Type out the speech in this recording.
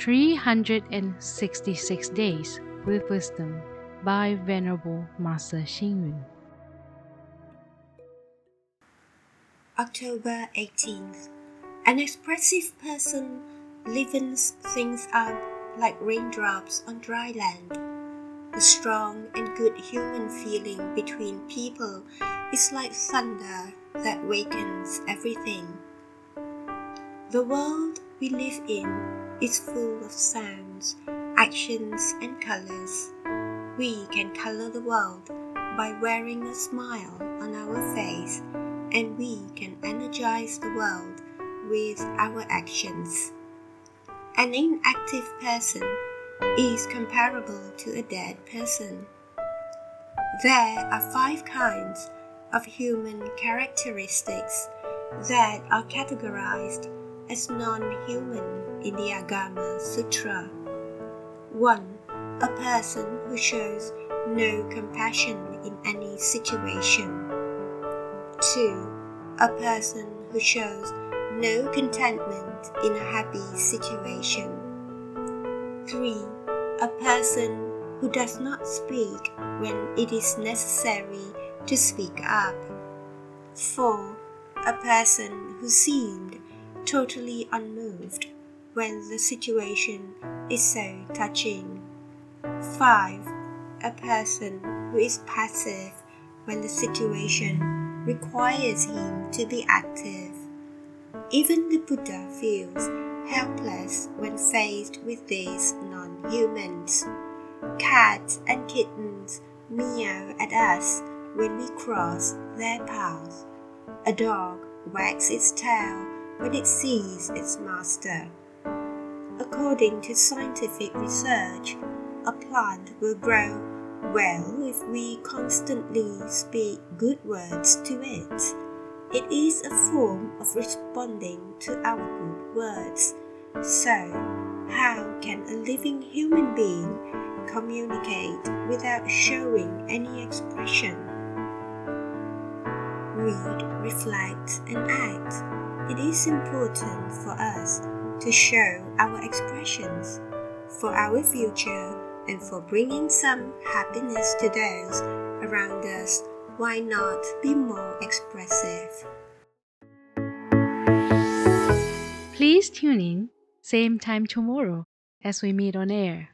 366 Days with Wisdom by Venerable Master Xing Yun. October 18th. An expressive person livens things up like raindrops on dry land. The strong and good human feeling between people is like thunder that wakens everything. The world we live in is full of sounds, actions, and colors. We can color the world by wearing a smile on our face, and we can energize the world with our actions. An inactive person is comparable to a dead person. There are five kinds of human characteristics that are categorized as non human in the Agama Sutra. 1. A person who shows no compassion in any situation. 2. A person who shows no contentment in a happy situation. 3. A person who does not speak when it is necessary to speak up. 4. A person who seemed totally unmoved when the situation is so touching. 5. A person who is passive when the situation requires him to be active. Even the Buddha feels helpless when faced with these non humans. Cats and kittens meow at us when we cross their path. A dog wags its tail when it sees its master. According to scientific research, a plant will grow well if we constantly speak good words to it. It is a form of responding to our good words. So, how can a living human being communicate without showing any expression? Read, reflect, and act. It is important for us to show our expressions for our future and for bringing some happiness to those around us why not be more expressive? Please tune in, same time tomorrow as we meet on air.